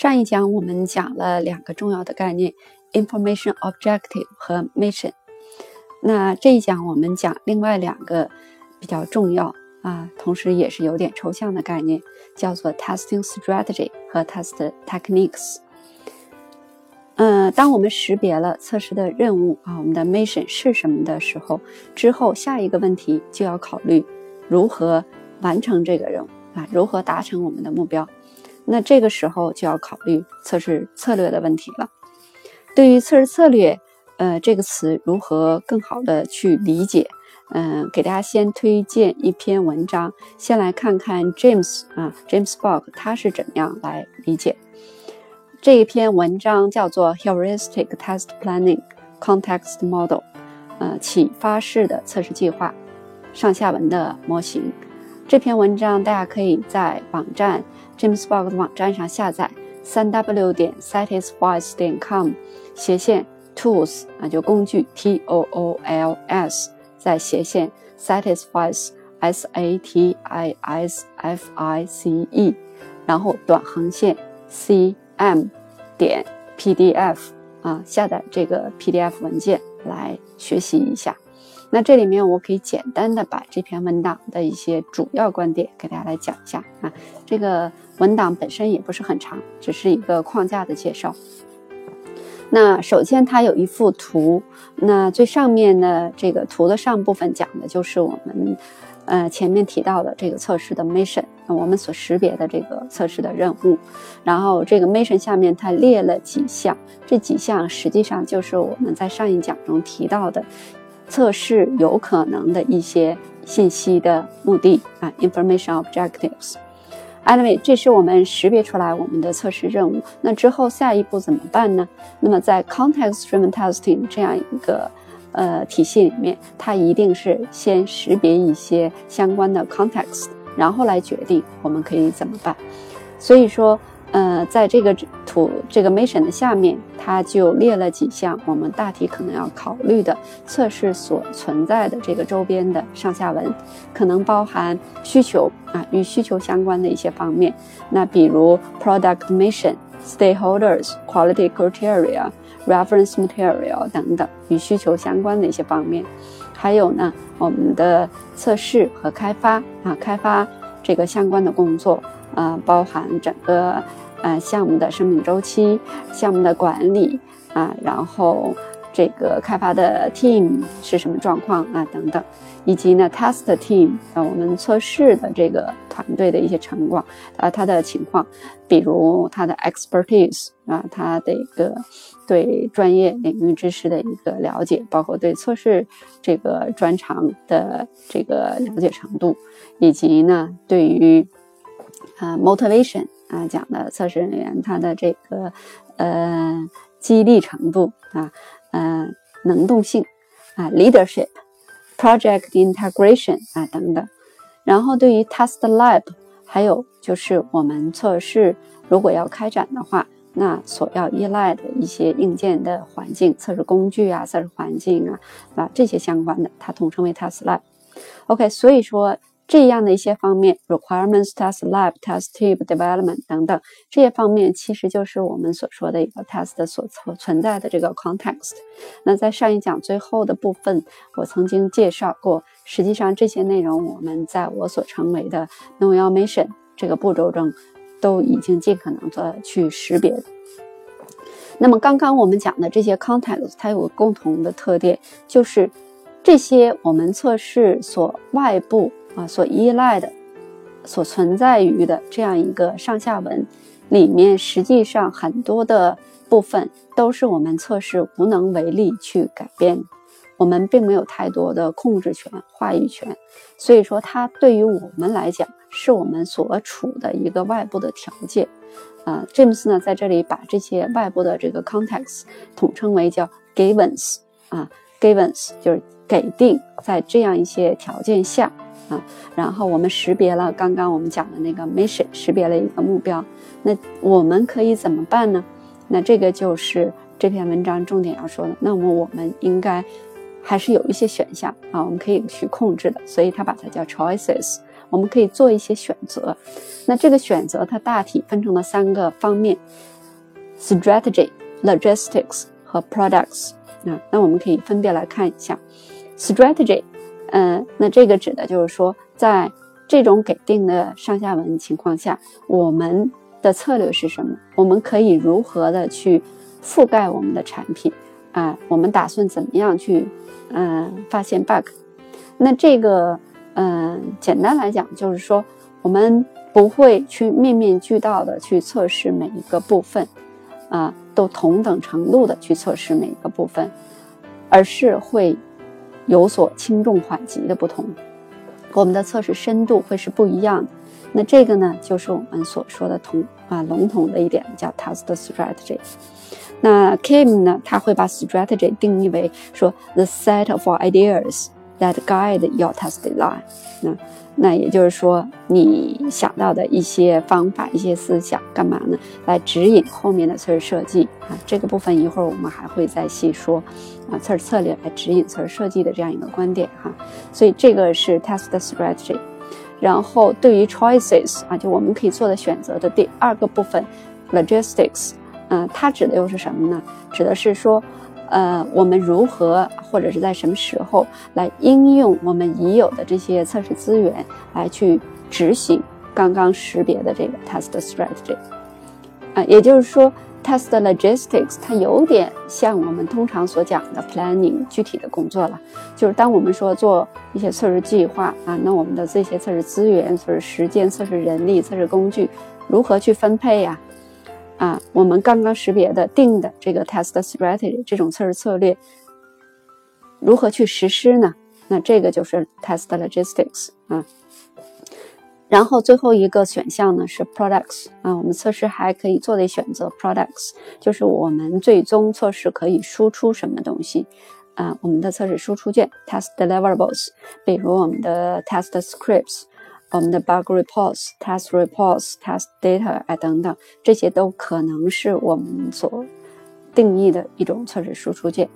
上一讲我们讲了两个重要的概念：information objective 和 mission。那这一讲我们讲另外两个比较重要啊，同时也是有点抽象的概念，叫做 testing strategy 和 test techniques。嗯，当我们识别了测试的任务啊，我们的 mission 是什么的时候，之后下一个问题就要考虑如何完成这个任务啊，如何达成我们的目标。那这个时候就要考虑测试策略的问题了。对于测试策略，呃，这个词如何更好的去理解？嗯，给大家先推荐一篇文章，先来看看 James 啊，James Bock 他是怎么样来理解。这一篇文章叫做 Heuristic Test Planning Context Model，呃，启发式的测试计划，上下文的模型。这篇文章大家可以在网站 James Bock 的网站上下载，三 W 点 Satisfies 点 com 斜线 Tools 啊，就工具 T O O L S 在斜线 Satisfies S A T I S F I C E，然后短横线 C。m 点 pdf 啊，下载这个 pdf 文件来学习一下。那这里面我可以简单的把这篇文档的一些主要观点给大家来讲一下啊。这个文档本身也不是很长，只是一个框架的介绍。那首先它有一幅图，那最上面的这个图的上部分讲的就是我们。呃，前面提到的这个测试的 mission，我们所识别的这个测试的任务，然后这个 mission 下面它列了几项，这几项实际上就是我们在上一讲中提到的测试有可能的一些信息的目的啊，information objectives。Anyway，这是我们识别出来我们的测试任务，那之后下一步怎么办呢？那么在 context-driven testing 这样一个呃，体系里面，它一定是先识别一些相关的 context，然后来决定我们可以怎么办。所以说，呃，在这个图这个 mission 的下面，它就列了几项我们大体可能要考虑的测试所存在的这个周边的上下文，可能包含需求啊，与需求相关的一些方面。那比如 product mission、stakeholders、quality criteria。reference material 等等与需求相关的一些方面，还有呢，我们的测试和开发啊，开发这个相关的工作啊，包含整个呃项目的生命周期、项目的管理啊，然后这个开发的 team 是什么状况啊等等。以及呢，test team 啊，我们测试的这个团队的一些成果啊，他的情况，比如他的 expertise 啊，他的一个对专业领域知识的一个了解，包括对测试这个专长的这个了解程度，以及呢，对于啊 motivation 啊讲的测试人员他的这个呃激励程度啊，呃，能动性啊 leadership。Project integration 啊等等，然后对于 test lab，还有就是我们测试如果要开展的话，那所要依赖的一些硬件的环境、测试工具啊、测试环境啊，啊这些相关的，它统称为 test lab。OK，所以说。这样的一些方面，requirements test lab test tube development 等等这些方面，其实就是我们所说的一个 test 所存在的这个 context。那在上一讲最后的部分，我曾经介绍过，实际上这些内容我们在我所称为的 know your mission 这个步骤中，都已经尽可能的去识别。那么刚刚我们讲的这些 context，它有个共同的特点，就是这些我们测试所外部。啊，所依赖的、所存在于的这样一个上下文里面，实际上很多的部分都是我们测试无能为力去改变，我们并没有太多的控制权、话语权。所以说，它对于我们来讲，是我们所处的一个外部的条件。啊，詹姆斯呢，在这里把这些外部的这个 context 统称为叫 givens 啊，givens 就是给定在这样一些条件下。啊，然后我们识别了刚刚我们讲的那个 mission，识别了一个目标，那我们可以怎么办呢？那这个就是这篇文章重点要说的。那么我们应该还是有一些选项啊，我们可以去控制的，所以它把它叫 choices。我们可以做一些选择。那这个选择它大体分成了三个方面：strategy、logistics 和 products。啊，那我们可以分别来看一下 strategy。嗯，那这个指的就是说，在这种给定的上下文情况下，我们的策略是什么？我们可以如何的去覆盖我们的产品？啊，我们打算怎么样去嗯发现 bug？那这个嗯，简单来讲就是说，我们不会去面面俱到的去测试每一个部分，啊，都同等程度的去测试每一个部分，而是会。有所轻重缓急的不同，我们的测试深度会是不一样的。那这个呢，就是我们所说的同啊笼统的一点叫 test strategy。那 Kim 呢，他会把 strategy 定义为说 the set of ideas that guide your test design。那那也就是说，你想到的一些方法、一些思想，干嘛呢？来指引后面的测试设计啊。这个部分一会儿我们还会再细说啊。测试策略来指引测试设计的这样一个观点哈。所以这个是 test strategy。然后对于 choices 啊，就我们可以做的选择的第二个部分，logistics，嗯，它指的又是什么呢？指的是说。呃，我们如何或者是在什么时候来应用我们已有的这些测试资源来去执行刚刚识别的这个 test strategy？啊，也就是说，test logistics 它有点像我们通常所讲的 planning 具体的工作了。就是当我们说做一些测试计划啊，那我们的这些测试资源、测试时间、测试人力、测试工具如何去分配呀？啊我们刚刚识别的定的这个 test strategy 这种测试策略如何去实施呢？那这个就是 test logistics 啊。然后最后一个选项呢是 products 啊，我们测试还可以做的选择 products，就是我们最终测试可以输出什么东西啊？我们的测试输出件 test deliverables，比如我们的 test scripts。我们的 bug reports、test reports、test data 啊等等，这些都可能是我们所定义的一种测试输出件。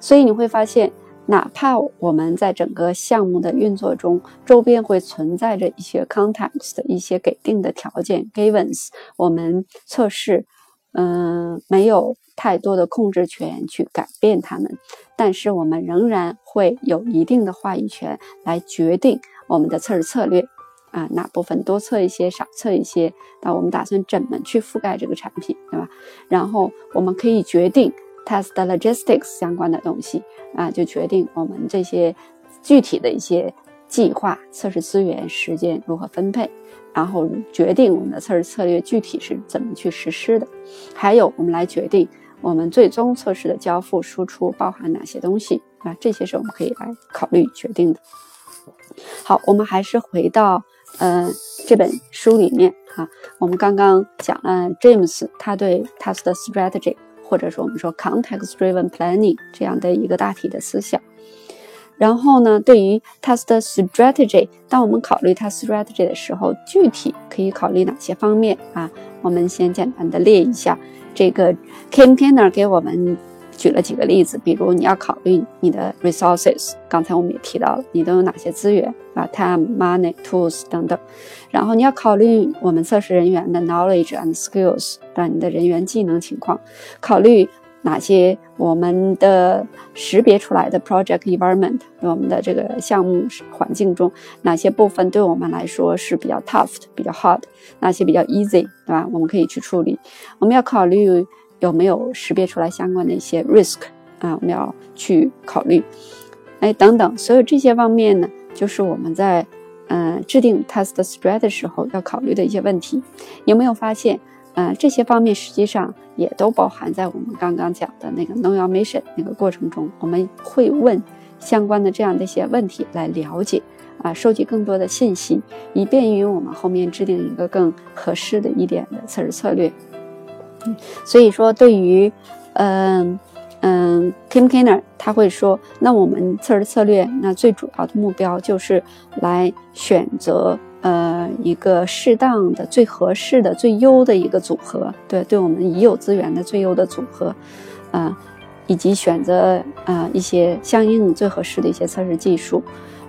所以你会发现，哪怕我们在整个项目的运作中，周边会存在着一些 context 的一些给定的条件 givens，我们测试，嗯，没有太多的控制权去改变它们，但是我们仍然会有一定的话语权来决定。我们的测试策略啊，哪部分多测一些，少测一些？那我们打算怎么去覆盖这个产品，对吧？然后我们可以决定 test logistics 相关的东西啊，就决定我们这些具体的一些计划、测试资源、时间如何分配，然后决定我们的测试策略具体是怎么去实施的。还有，我们来决定我们最终测试的交付输出包含哪些东西啊？这些是我们可以来考虑决定的。好，我们还是回到呃这本书里面哈。我们刚刚讲了 James 他对 test strategy 或者说我们说 context driven planning 这样的一个大体的思想。然后呢，对于 test strategy，当我们考虑 test strategy 的时候，具体可以考虑哪些方面啊？我们先简单的列一下。这个 Kim Kenner 给我们。举了几个例子，比如你要考虑你的 resources，刚才我们也提到了，你都有哪些资源啊，time、money、tools 等等。然后你要考虑我们测试人员的 knowledge and skills，对吧你的人员技能情况，考虑哪些我们的识别出来的 project environment，我们的这个项目环境中哪些部分对我们来说是比较 tough 的、比较 hard，哪些比较 easy，对吧？我们可以去处理。我们要考虑。有没有识别出来相关的一些 risk 啊？我们要去考虑，哎，等等，所有这些方面呢，就是我们在嗯制定 test strategy 时候要考虑的一些问题。有没有发现，嗯，这些方面实际上也都包含在我们刚刚讲的那个 know your mission 那个过程中？我们会问相关的这样的一些问题来了解啊，收集更多的信息，以便于我们后面制定一个更合适的一点的测试策略。所以说，对于，嗯嗯，Kim Kenner 他会说，那我们测试策略，那最主要的目标就是来选择呃一个适当的、最合适的、最优的一个组合，对，对我们已有资源的最优的组合，啊，以及选择啊一些相应最合适的一些测试技术，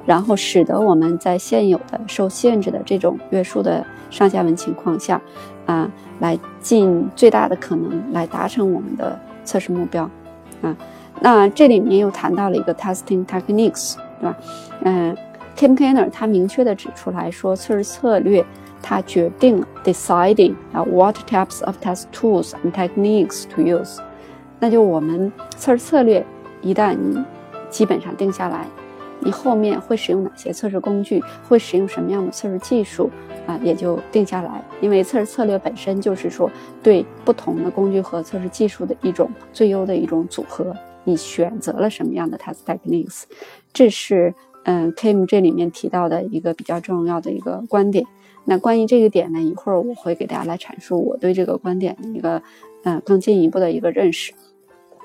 然后使得我们在现有的受限制的这种约束的上下文情况下，啊，来尽最大的可能来达成我们的测试目标，啊，那这里面又谈到了一个 testing techniques，对吧？嗯，Kim Kenner 他明确的指出来说，测试策略它决定 deciding 啊 what types of test tools and techniques to use，那就我们测试策略一旦你基本上定下来。你后面会使用哪些测试工具？会使用什么样的测试技术啊？也就定下来。因为测试策略本身就是说对不同的工具和测试技术的一种最优的一种组合。你选择了什么样的 test techniques？这是嗯 Kim 这里面提到的一个比较重要的一个观点。那关于这个点呢，一会儿我会给大家来阐述我对这个观点的一个嗯更进一步的一个认识。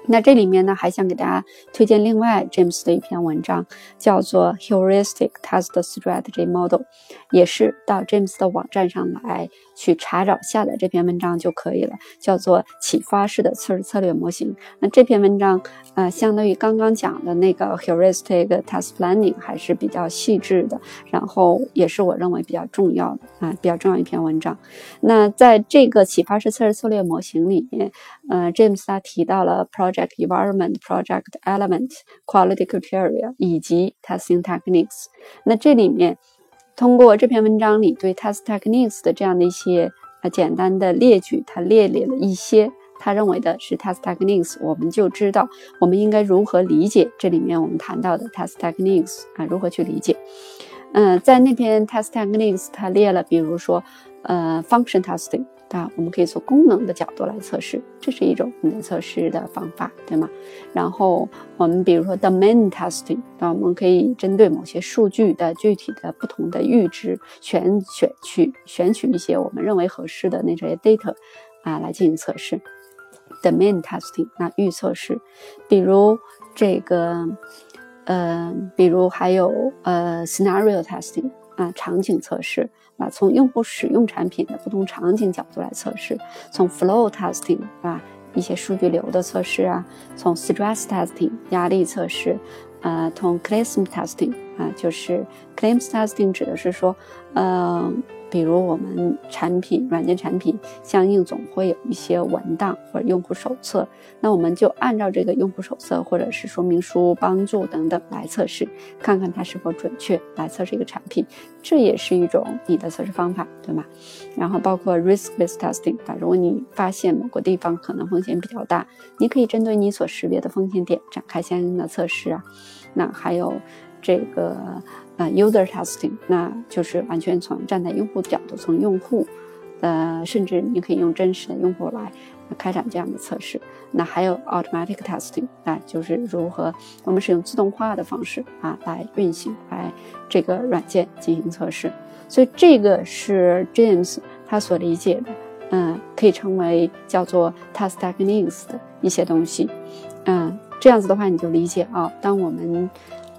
那这里面呢，还想给大家推荐另外 James 的一篇文章，叫做 Heuristic Test Strategy Model，也是到 James 的网站上来去查找下载这篇文章就可以了，叫做启发式的测试策略模型。那这篇文章，呃，相当于刚刚讲的那个 Heuristic Test Planning 还是比较细致的，然后也是我认为比较重要的啊，比较重要一篇文章。那在这个启发式测试策略模型里面，呃，James 他提到了 Pro Project environment, project element, quality criteria 以及 testing techniques。那这里面通过这篇文章里对 test techniques 的这样的一些呃简单的列举，他列列了一些他认为的是 test techniques，我们就知道我们应该如何理解这里面我们谈到的 test techniques 啊，如何去理解。嗯，在那篇 test techniques，他列了，比如说呃 function testing。啊，我们可以从功能的角度来测试，这是一种你的测试的方法，对吗？然后我们比如说 domain testing，那我们可以针对某些数据的具体的不同的阈值，选选取选取一些我们认为合适的那些 data 啊来进行测试。domain testing，那预测试，比如这个，呃，比如还有呃 scenario testing。啊，场景测试啊，从用户使用产品的不同场景角度来测试，从 flow testing 啊，一些数据流的测试啊，从 stress testing 压力测试，啊，从 claim testing 啊，就是 claims testing 指的是说，嗯。比如我们产品软件产品相应总会有一些文档或者用户手册，那我们就按照这个用户手册或者是说明书、帮助等等来测试，看看它是否准确，来测试一个产品，这也是一种你的测试方法，对吗？然后包括 risk-based testing，啊，如果你发现某个地方可能风险比较大，你可以针对你所识别的风险点展开相应的测试啊。那还有这个。呃，user testing，那就是完全从站在用户角度，从用户，呃，甚至你可以用真实的用户来开展这样的测试。那还有 automatic testing，那就是如何我们使用自动化的方式啊来运行来这个软件进行测试。所以这个是 James 他所理解的，嗯，可以称为叫做 test techniques 的一些东西。嗯，这样子的话你就理解啊，当我们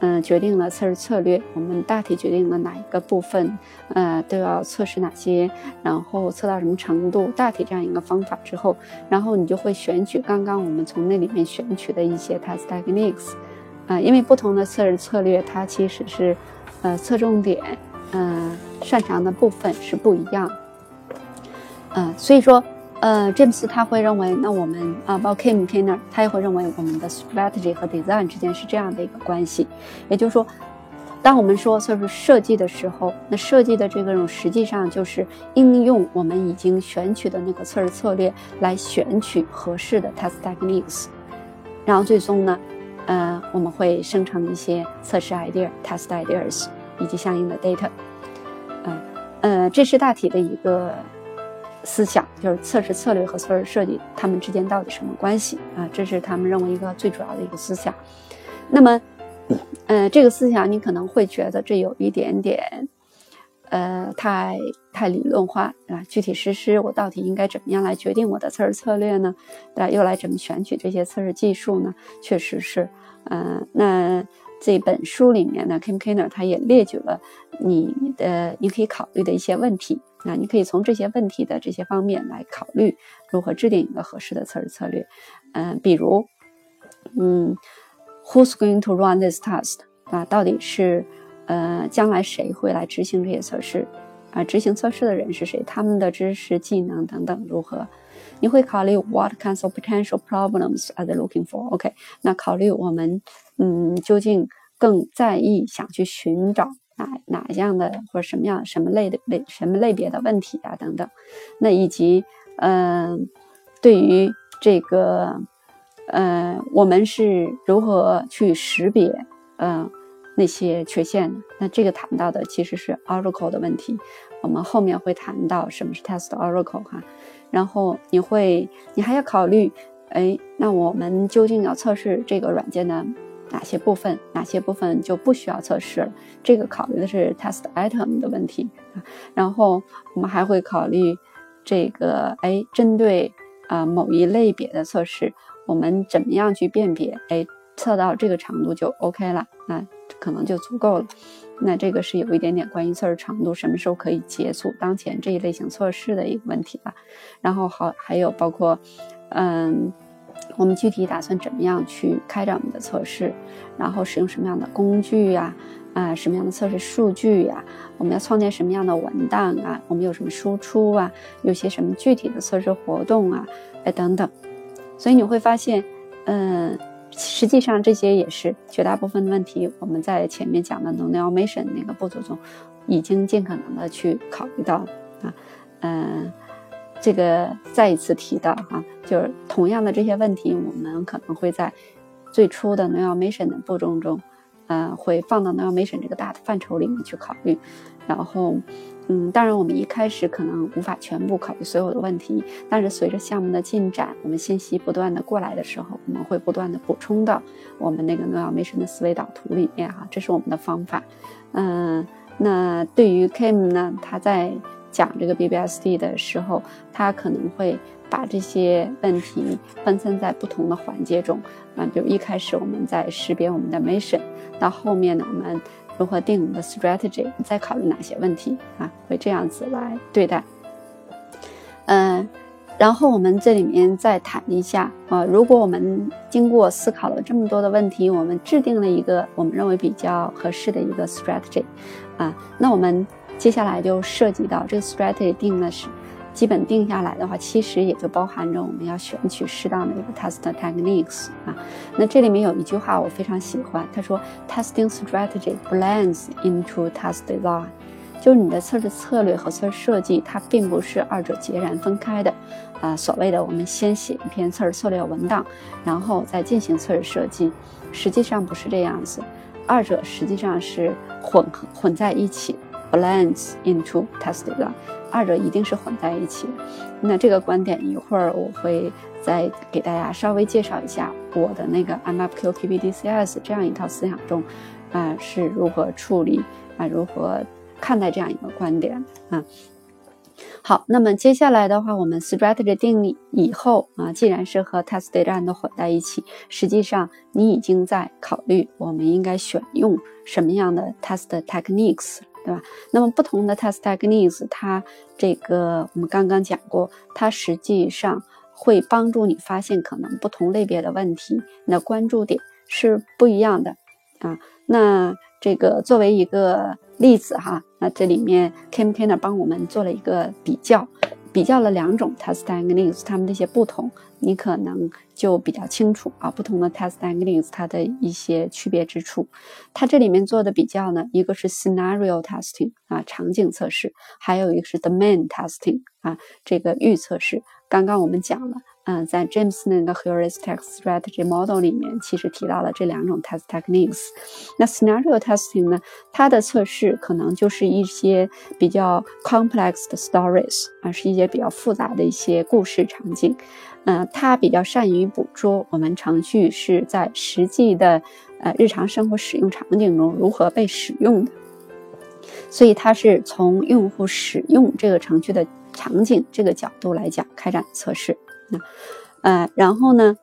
嗯，决定了测试策略，我们大体决定了哪一个部分，呃，都要测试哪些，然后测到什么程度，大体这样一个方法之后，然后你就会选取刚刚我们从那里面选取的一些 test techniques，啊，因为不同的测试策略，它其实是，呃，侧重点，嗯，擅长的部分是不一样，嗯，所以说。呃，詹姆斯他会认为，那我们啊，包括 Kim Kenner，他也会认为我们的 strategy 和 design 之间是这样的一个关系。也就是说，当我们说测试设计的时候，那设计的这个种实际上就是应用我们已经选取的那个测试策略来选取合适的 test techniques，然后最终呢，呃，我们会生成一些测试 idea、test ideas 以及相应的 data。嗯，呃，这是大体的一个。思想就是测试策略和测试设计，他们之间到底什么关系啊？这是他们认为一个最主要的一个思想。那么，呃，这个思想你可能会觉得这有一点点，呃，太太理论化啊。具体实施，我到底应该怎么样来决定我的测试策略呢？对，又来怎么选取这些测试技术呢？确实是，嗯，那这本书里面呢，Kim Kenner 他也列举了你的你可以考虑的一些问题。那你可以从这些问题的这些方面来考虑如何制定一个合适的测试策略。嗯，比如，嗯，Who's going to run this test？啊，到底是呃，将来谁会来执行这些测试？啊，执行测试的人是谁？他们的知识、技能等等如何？你会考虑 What kinds of potential problems are they looking for？OK，那考虑我们嗯，究竟更在意想去寻找哪哪样的或者什么样什么类的类什么类别的问题啊等等？那以及嗯，对于这个呃，我们是如何去识别嗯？那些缺陷的，那这个谈到的其实是 Oracle 的问题。我们后面会谈到什么是 Test Oracle 哈。然后你会，你还要考虑，哎，那我们究竟要测试这个软件的哪些部分？哪些部分就不需要测试了？这个考虑的是 Test Item 的问题啊。然后我们还会考虑这个，哎，针对啊某一类别的测试，我们怎么样去辨别？哎，测到这个长度就 OK 了，那。可能就足够了。那这个是有一点点关于测试长度什么时候可以结束当前这一类型测试的一个问题吧。然后好，还有包括，嗯，我们具体打算怎么样去开展我们的测试，然后使用什么样的工具呀？啊，什么样的测试数据呀？我们要创建什么样的文档啊？我们有什么输出啊？有些什么具体的测试活动啊？哎，等等。所以你会发现，嗯。实际上，这些也是绝大部分的问题。我们在前面讲的 n o n a l m a t i o n 那个步骤中，已经尽可能的去考虑到啊，嗯，这个再一次提到哈，就是同样的这些问题，我们可能会在最初的 noimation 的步骤中，呃，会放到 noimation 这个大的范畴里面去考虑，然后。嗯，当然，我们一开始可能无法全部考虑所有的问题，但是随着项目的进展，我们信息不断的过来的时候，我们会不断的补充到我们那个 n o m a t i o n 的思维导图里面哈，这是我们的方法。嗯，那对于 Kim 呢，他在讲这个 BBSD 的时候，他可能会把这些问题分散在不同的环节中，啊，比如一开始我们在识别我们的 mission，到后面呢，我们。如何定我们的 strategy？再考虑哪些问题啊？会这样子来对待。嗯，然后我们这里面再谈一下啊，如果我们经过思考了这么多的问题，我们制定了一个我们认为比较合适的一个 strategy，啊，那我们接下来就涉及到这个 strategy 定的是。基本定下来的话，其实也就包含着我们要选取适当的一个 test techniques 啊。那这里面有一句话我非常喜欢，他说：“Testing strategy blends into test design。”就是你的测试策略和测试设计，它并不是二者截然分开的啊。所谓的我们先写一篇测试策略文档，然后再进行测试设计，实际上不是这样子，二者实际上是混合混在一起，blends into test 的。二者一定是混在一起的。那这个观点一会儿我会再给大家稍微介绍一下我的那个 MFQPBDCS 这样一套思想中，啊是如何处理啊如何看待这样一个观点啊。好，那么接下来的话，我们 strategy 定义以后啊，既然是和 test data 都混在一起，实际上你已经在考虑我们应该选用什么样的 test techniques。对吧？那么不同的 test techniques，它这个我们刚刚讲过，它实际上会帮助你发现可能不同类别的问题，你的关注点是不一样的啊。那这个作为一个例子哈，那这里面 Kim Kenner 帮我们做了一个比较。比较了两种 test techniques，它们的一些不同，你可能就比较清楚啊。不同的 test angleings 它的一些区别之处，它这里面做的比较呢，一个是 scenario testing 啊，场景测试，还有一个是 domain testing 啊，这个预测试。刚刚我们讲了。嗯，在 James 那个 Heuristic Strategy Model 里面，其实提到了这两种 test techniques。那 Scenario Testing 呢，它的测试可能就是一些比较 complex 的 stories 啊，是一些比较复杂的一些故事场景。嗯，它比较善于捕捉我们程序是在实际的呃日常生活使用场景中如何被使用的，所以它是从用户使用这个程序的场景这个角度来讲开展测试。呃，然后呢，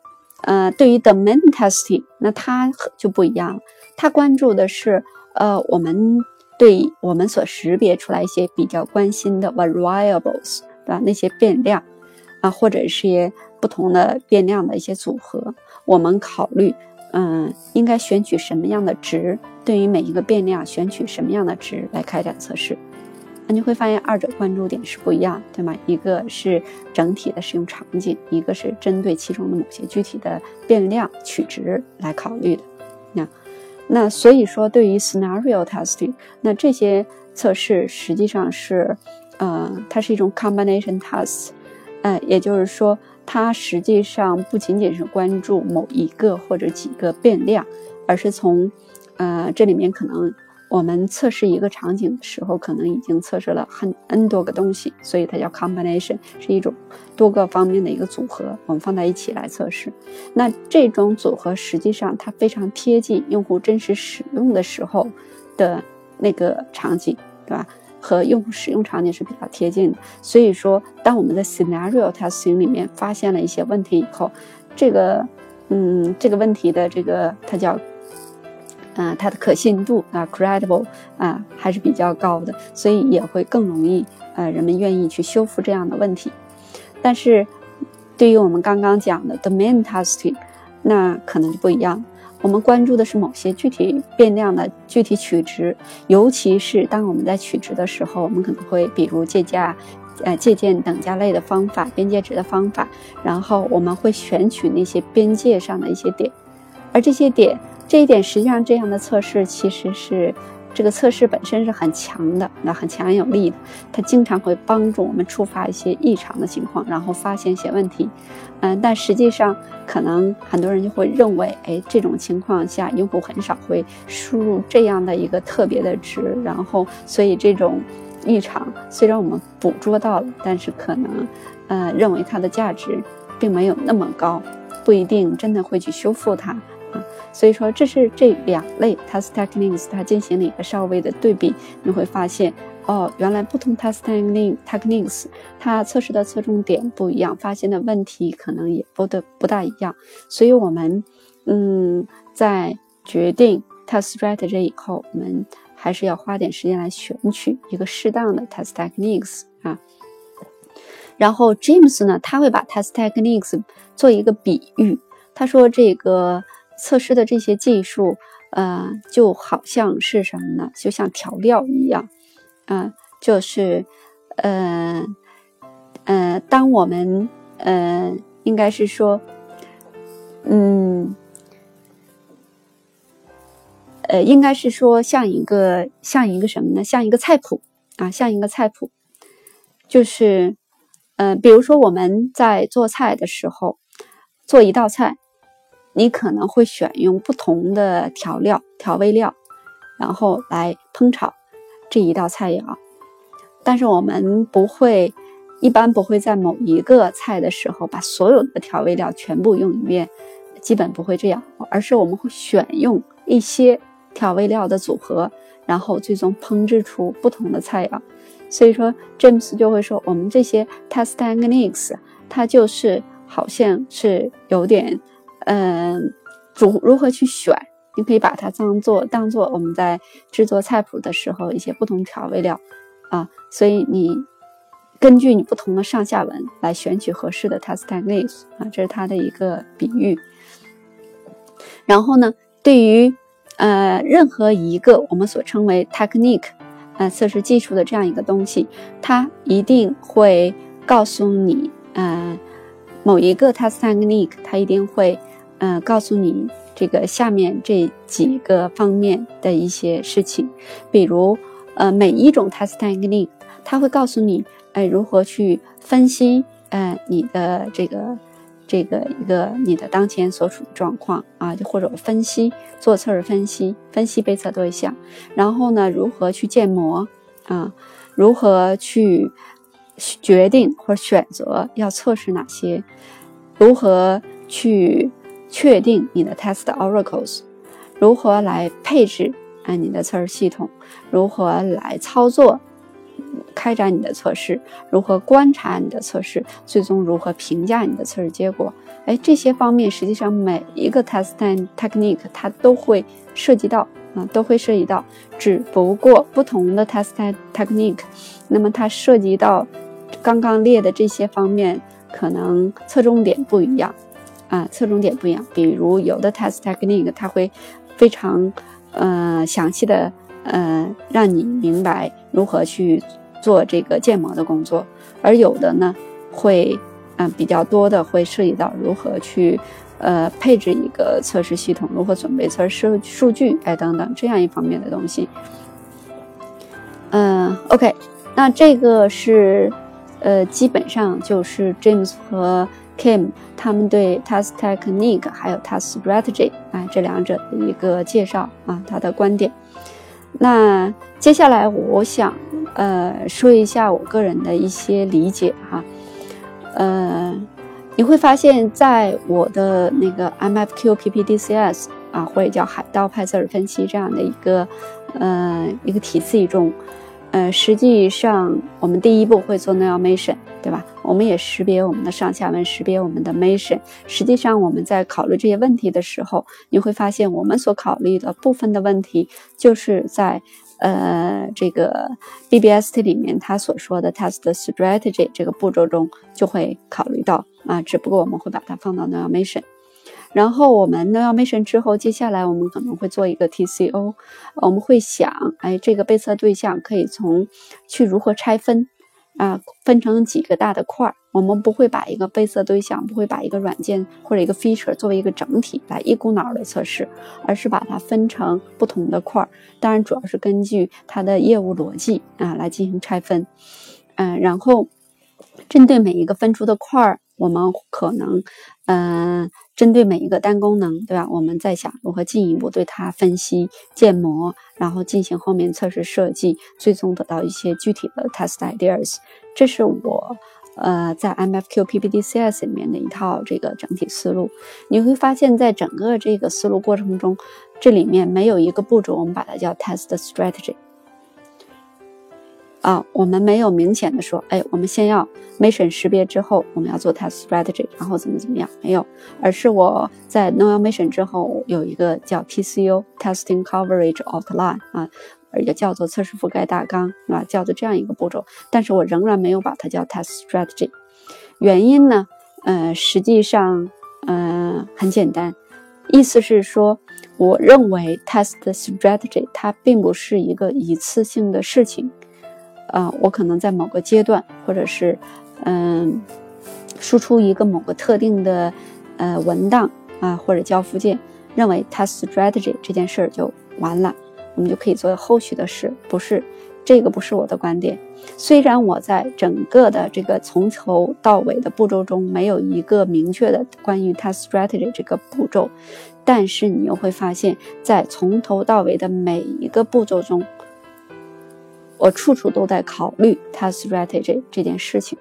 呃，对于 the main testing，那它就不一样了。它关注的是，呃，我们对我们所识别出来一些比较关心的 variables，对吧？那些变量啊，或者是些不同的变量的一些组合，我们考虑嗯，应该选取什么样的值？对于每一个变量，选取什么样的值来开展测试？那你会发现二者关注点是不一样，对吗？一个是整体的使用场景，一个是针对其中的某些具体的变量取值来考虑的。那那所以说，对于 scenario testing，那这些测试实际上是，呃，它是一种 combination test，呃，也就是说。它实际上不仅仅是关注某一个或者几个变量，而是从，呃，这里面可能我们测试一个场景的时候，可能已经测试了很 n 多个东西，所以它叫 combination，是一种多个方面的一个组合，我们放在一起来测试。那这种组合实际上它非常贴近用户真实使用的时候的那个场景，对吧？和用户使用场景是比较贴近的，所以说，当我们在 scenario testing 里面发现了一些问题以后，这个，嗯，这个问题的这个它叫，嗯，它的可信度啊，credible 啊，还是比较高的，所以也会更容易，呃，人们愿意去修复这样的问题。但是，对于我们刚刚讲的 domain testing，那可能就不一样。我们关注的是某些具体变量的具体取值，尤其是当我们在取值的时候，我们可能会比如借鉴，呃，借鉴等价类的方法、边界值的方法，然后我们会选取那些边界上的一些点，而这些点，这一点实际上这样的测试其实是。这个测试本身是很强的，那很强有力的，它经常会帮助我们触发一些异常的情况，然后发现一些问题。嗯，但实际上可能很多人就会认为，哎，这种情况下用户很少会输入这样的一个特别的值，然后所以这种异常虽然我们捕捉到了，但是可能，呃，认为它的价值并没有那么高，不一定真的会去修复它。所以说，这是这两类 test techniques，它进行了一个稍微的对比，你会发现，哦，原来不同 test techniques，它测试的侧重点不一样，发现的问题可能也不的不大一样。所以，我们，嗯，在决定 test strategy 以后，我们还是要花点时间来选取一个适当的 test techniques 啊。然后，James 呢，他会把 test techniques 做一个比喻，他说这个。测试的这些技术，呃，就好像是什么呢？就像调料一样，啊，就是，呃，呃，当我们，呃，应该是说，嗯，呃，应该是说像一个像一个什么呢？像一个菜谱啊，像一个菜谱，就是，呃，比如说我们在做菜的时候，做一道菜。你可能会选用不同的调料、调味料，然后来烹炒这一道菜肴。但是我们不会，一般不会在某一个菜的时候把所有的调味料全部用一遍，基本不会这样，而是我们会选用一些调味料的组合，然后最终烹制出不同的菜肴。所以说，James 就会说，我们这些 test techniques，它就是好像是有点。嗯，如如何去选？你可以把它当做当做我们在制作菜谱的时候一些不同调味料啊，所以你根据你不同的上下文来选取合适的 test techniques 啊，这是它的一个比喻。然后呢，对于呃任何一个我们所称为 technique 呃测试技术的这样一个东西，它一定会告诉你，嗯，某一个 test technique，它一定会。嗯，告诉你这个下面这几个方面的一些事情，比如，呃，每一种 test technique，它会告诉你，哎，如何去分析，呃，你的这个这个一个你的当前所处的状况啊，或者分析做测试分析，分析被测对象，然后呢，如何去建模啊，如何去决定或选择要测试哪些，如何去。确定你的 test oracles，如何来配置啊你的测试系统，如何来操作开展你的测试，如何观察你的测试，最终如何评价你的测试结果？哎，这些方面实际上每一个 test technique 它都会涉及到啊，都会涉及到，只不过不同的 test technique，那么它涉及到刚刚列的这些方面，可能侧重点不一样。啊，侧重点不一样。比如有的 test technique 它会非常呃详细的呃让你明白如何去做这个建模的工作，而有的呢会嗯比较多的会涉及到如何去呃配置一个测试系统，如何准备测试数据，哎等等这样一方面的东西。嗯，OK，那这个是呃基本上就是 James 和 Kim 他们对 task technique 还有 task strategy 哎这两者的一个介绍啊，他的观点。那接下来我想呃说一下我个人的一些理解哈，呃，你会发现在我的那个 MFQ PPDCS 啊，或者叫海盗派测尔分析这样的一个呃一个体系中。呃，实际上我们第一步会做 notation，对吧？我们也识别我们的上下文，识别我们的 mission。实际上我们在考虑这些问题的时候，你会发现我们所考虑的部分的问题，就是在呃这个 BBST 里面他所说的 test strategy 这个步骤中就会考虑到啊，只不过我们会把它放到 notation。然后我们 notation 之后，接下来我们可能会做一个 TCO，我们会想，哎，这个被测对象可以从去如何拆分啊，分成几个大的块儿。我们不会把一个被测对象，不会把一个软件或者一个 feature 作为一个整体来一股脑的测试，而是把它分成不同的块儿。当然，主要是根据它的业务逻辑啊来进行拆分。嗯，然后针对每一个分出的块儿，我们可能，嗯。针对每一个单功能，对吧？我们在想如何进一步对它分析、建模，然后进行后面测试设计，最终得到一些具体的 test ideas。这是我呃在 MFQ PPDCS 里面的一套这个整体思路。你会发现在整个这个思路过程中，这里面没有一个步骤，我们把它叫 test strategy。啊，我们没有明显的说，哎，我们先要 mission 识别之后，我们要做 test strategy，然后怎么怎么样，没有，而是我在 know mission 之后有一个叫 TCU testing coverage outline 啊，也叫做测试覆盖大纲，是吧？叫做这样一个步骤，但是我仍然没有把它叫 test strategy，原因呢，呃，实际上，嗯，很简单，意思是说，我认为 test strategy 它并不是一个一次性的事情。啊，我可能在某个阶段，或者是，嗯，输出一个某个特定的呃文档啊，或者交附件，认为它 strategy 这件事儿就完了，我们就可以做后续的事。不是，这个不是我的观点。虽然我在整个的这个从头到尾的步骤中没有一个明确的关于它 strategy 这个步骤，但是你又会发现，在从头到尾的每一个步骤中。我处处都在考虑 test strategy 这件事情，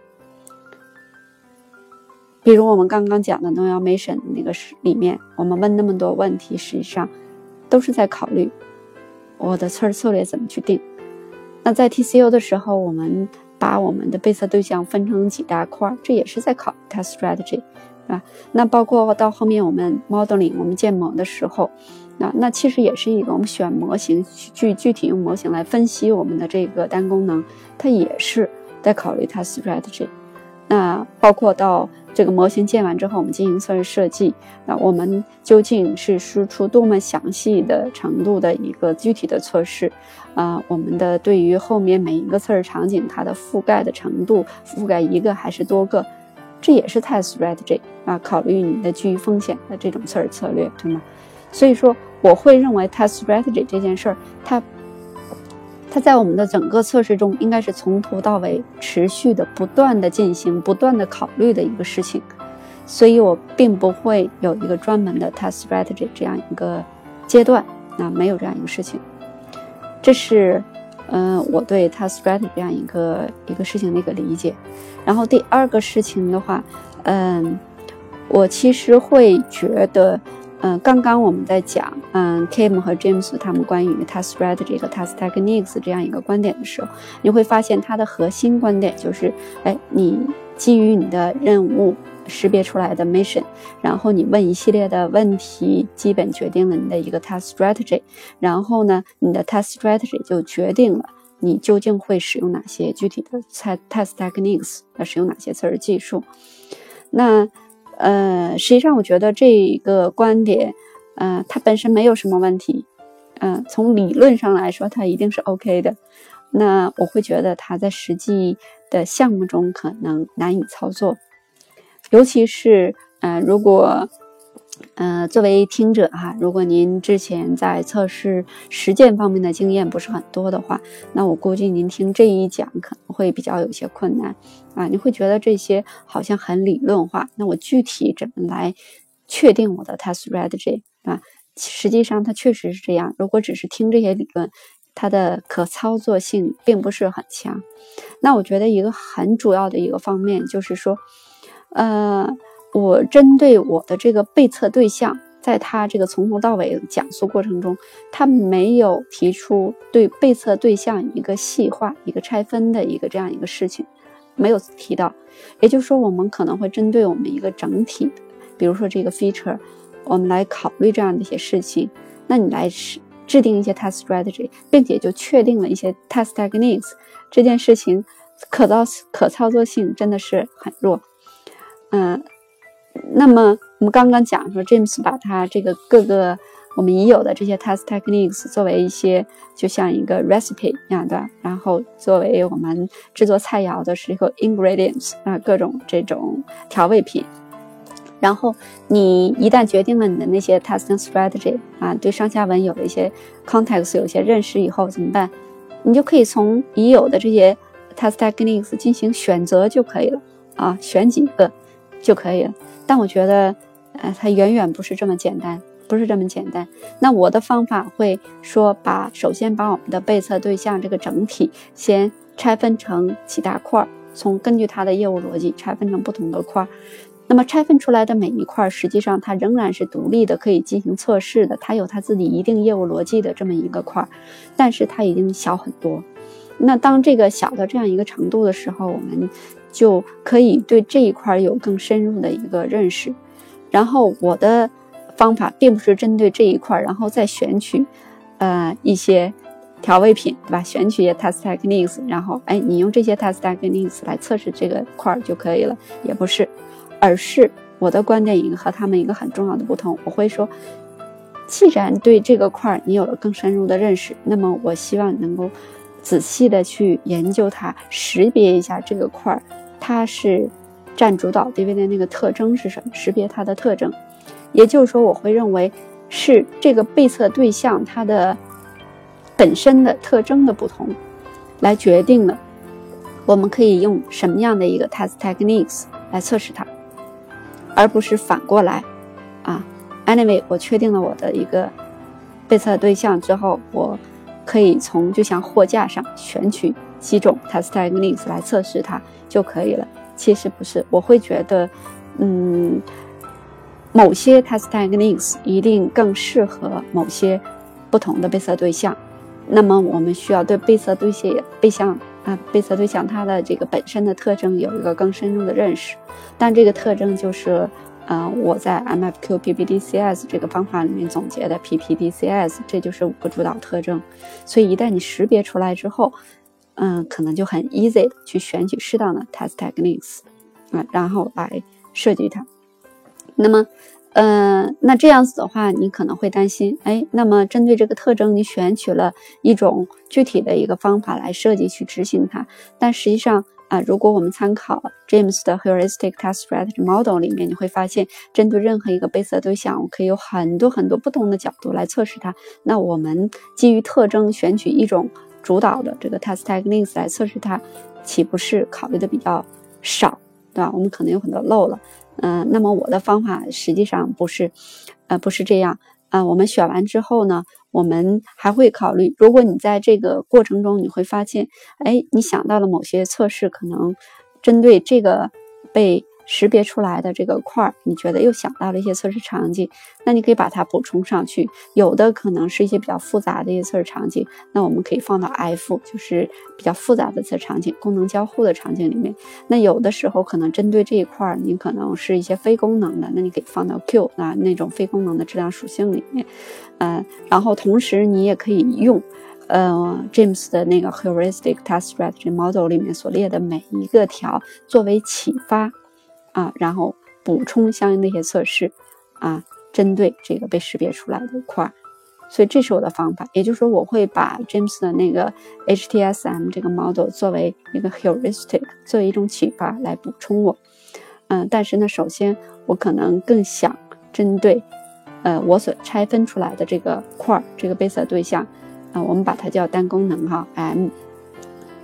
比如我们刚刚讲的 no mission 那个是里面，我们问那么多问题，实际上都是在考虑我的测试策略怎么去定。那在 TCO 的时候，我们把我们的被测对象分成几大块，这也是在考 test strategy，啊，那包括到后面我们 modeling 我们建模的时候。那那其实也是一个我们选模型具具体用模型来分析我们的这个单功能，它也是在考虑它 strategy。那包括到这个模型建完之后，我们进行测试设计，那我们究竟是输出多么详细的程度的一个具体的测试啊？我们的对于后面每一个测试场景它的覆盖的程度，覆盖一个还是多个，这也是 test strategy 啊，考虑你的基于风险的这种测试策略，对吗？所以说。我会认为 test strategy 这件事儿，它它在我们的整个测试中应该是从头到尾持续的、不断的进行、不断的考虑的一个事情，所以我并不会有一个专门的 test strategy 这样一个阶段，那没有这样一个事情。这是嗯我对 test strategy 这样一个一个事情的一个理解。然后第二个事情的话，嗯，我其实会觉得。嗯，刚刚我们在讲，嗯，Kim 和 James 他们关于 task strategy 和 task techniques 这样一个观点的时候，你会发现它的核心观点就是，哎，你基于你的任务识别出来的 mission，然后你问一系列的问题，基本决定了你的一个 task strategy，然后呢，你的 task strategy 就决定了你究竟会使用哪些具体的 test test techniques，要使用哪些测试技术。那呃，实际上我觉得这个观点，呃，它本身没有什么问题，嗯，从理论上来说，它一定是 OK 的。那我会觉得它在实际的项目中可能难以操作，尤其是，呃，如果。呃，作为听者哈，如果您之前在测试实践方面的经验不是很多的话，那我估计您听这一讲可能会比较有些困难啊。你会觉得这些好像很理论化，那我具体怎么来确定我的 test strategy 啊？实际上它确实是这样。如果只是听这些理论，它的可操作性并不是很强。那我觉得一个很主要的一个方面就是说，呃。我针对我的这个被测对象，在他这个从头到尾讲述过程中，他没有提出对被测对象一个细化、一个拆分的一个这样一个事情，没有提到。也就是说，我们可能会针对我们一个整体，比如说这个 feature，我们来考虑这样的一些事情。那你来制定一些 test strategy，并且就确定了一些 test techniques，这件事情可操可操作性真的是很弱。嗯。那么我们刚刚讲说，James 把他这个各个我们已有的这些 test techniques 作为一些就像一个 recipe 一样的，然后作为我们制作菜肴的时候 ingredients 啊各种这种调味品。然后你一旦决定了你的那些 testing strategy 啊，对上下文有了一些 context 有些认识以后怎么办？你就可以从已有的这些 test techniques 进行选择就可以了啊，选几个就可以了。但我觉得，呃，它远远不是这么简单，不是这么简单。那我的方法会说，把首先把我们的被测对象这个整体先拆分成几大块，从根据它的业务逻辑拆分成不同的块。那么拆分出来的每一块，实际上它仍然是独立的，可以进行测试的，它有它自己一定业务逻辑的这么一个块，但是它已经小很多。那当这个小到这样一个程度的时候，我们。就可以对这一块有更深入的一个认识，然后我的方法并不是针对这一块，然后再选取，呃一些调味品，对吧？选取一些 test techniques，然后哎，你用这些 test techniques 来测试这个块就可以了，也不是，而是我的观点已经和他们一个很重要的不同，我会说，既然对这个块你有了更深入的认识，那么我希望能够仔细的去研究它，识别一下这个块。它是占主导地位的那个特征是什么？识别它的特征，也就是说，我会认为是这个被测对象它的本身的特征的不同，来决定了我们可以用什么样的一个 test techniques 来测试它，而不是反过来啊。Anyway，我确定了我的一个被测对象之后，我可以从就像货架上选取几种 test techniques 来测试它。就可以了。其实不是，我会觉得，嗯，某些 test techniques 一定更适合某些不同的被测对象。那么我们需要对被测对象、被象啊被测对象它的这个本身的特征有一个更深入的认识。但这个特征就是，呃，我在 MFQ PPDCS 这个方法里面总结的 PPDCS，这就是五个主导特征。所以一旦你识别出来之后，嗯，可能就很 easy 去选取适当的 test techniques 啊，然后来设计它。那么，嗯，那这样子的话，你可能会担心，哎，那么针对这个特征，你选取了一种具体的一个方法来设计去执行它。但实际上啊，如果我们参考 James 的 heuristic test strategy model 里面，你会发现，针对任何一个被测对象，我可以有很多很多不同的角度来测试它。那我们基于特征选取一种。主导的这个 test techniques 来测试它，岂不是考虑的比较少，对吧？我们可能有很多漏了。嗯，那么我的方法实际上不是，呃，不是这样。啊，我们选完之后呢，我们还会考虑，如果你在这个过程中你会发现，哎，你想到了某些测试可能针对这个被。识别出来的这个块儿，你觉得又想到了一些测试场景，那你可以把它补充上去。有的可能是一些比较复杂的一些测试场景，那我们可以放到 F，就是比较复杂的测试场景，功能交互的场景里面。那有的时候可能针对这一块儿，你可能是一些非功能的，那你可以放到 Q 啊那种非功能的质量属性里面。嗯，然后同时你也可以用，呃，James 的那个 heuristic test strategy model 里面所列的每一个条作为启发。啊，然后补充相应的一些测试啊，针对这个被识别出来的块儿。所以这是我的方法，也就是说，我会把 James 的那个 HTSM 这个 model 作为一个 heuristic，作为一种启发来补充我。嗯，但是呢，首先我可能更想针对，呃，我所拆分出来的这个块儿，这个被测对象，啊，我们把它叫单功能哈 M，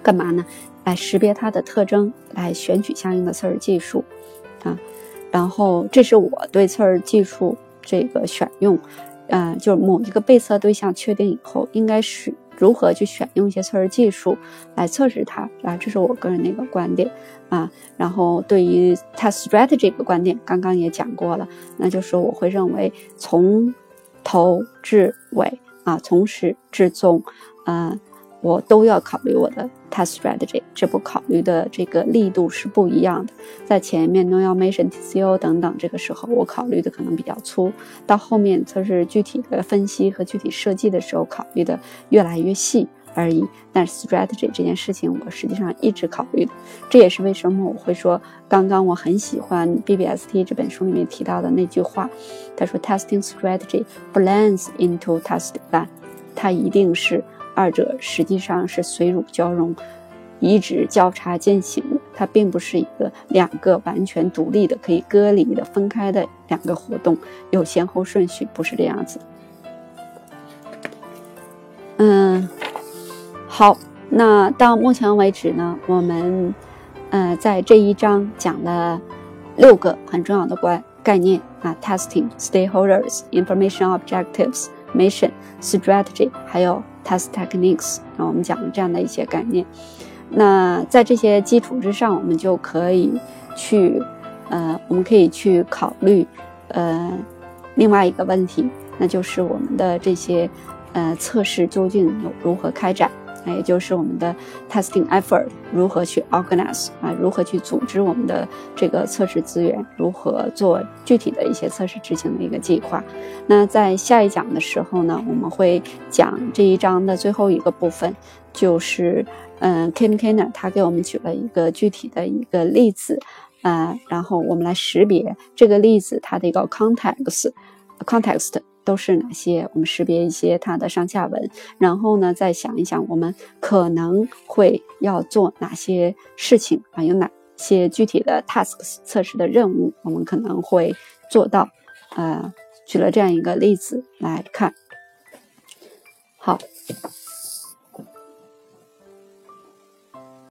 干嘛呢？来识别它的特征，来选取相应的测试技术，啊，然后这是我对测试技术这个选用。嗯，就是某一个被测对象确定以后，应该是如何去选用一些测试技术来测试它啊？这是我个人的一个观点啊。然后对于 test strategy 这个观点，刚刚也讲过了，那就是我会认为从头至尾啊，从始至终，嗯。我都要考虑我的 test strategy，这不考虑的这个力度是不一样的。在前面 no automation TCO 等等，这个时候我考虑的可能比较粗；到后面测试具体的分析和具体设计的时候，考虑的越来越细而已。但是 strategy 这件事情，我实际上一直考虑的。这也是为什么我会说，刚刚我很喜欢 BBST 这本书里面提到的那句话，他说 testing strategy blends into test plan，它一定是。二者实际上是水乳交融，一直交叉进行的，它并不是一个两个完全独立的、可以割离的、分开的两个活动，有先后顺序，不是这样子。嗯，好，那到目前为止呢，我们呃在这一章讲了六个很重要的关概念啊：testing、stakeholders、information objectives、mission、strategy，还有。Test techniques，那，我们讲这样的一些概念。那在这些基础之上，我们就可以去，呃，我们可以去考虑，呃，另外一个问题，那就是我们的这些，呃，测试究竟有如何开展。那也就是我们的 testing effort 如何去 organize 啊，如何去组织我们的这个测试资源，如何做具体的一些测试执行的一个计划。那在下一讲的时候呢，我们会讲这一章的最后一个部分，就是嗯，Kim Kenner 他给我们举了一个具体的一个例子，呃，然后我们来识别这个例子它的一个 context，context。都是哪些？我们识别一些它的上下文，然后呢，再想一想我们可能会要做哪些事情啊？有哪些具体的 tasks 测试的任务，我们可能会做到？呃，举了这样一个例子来看。好。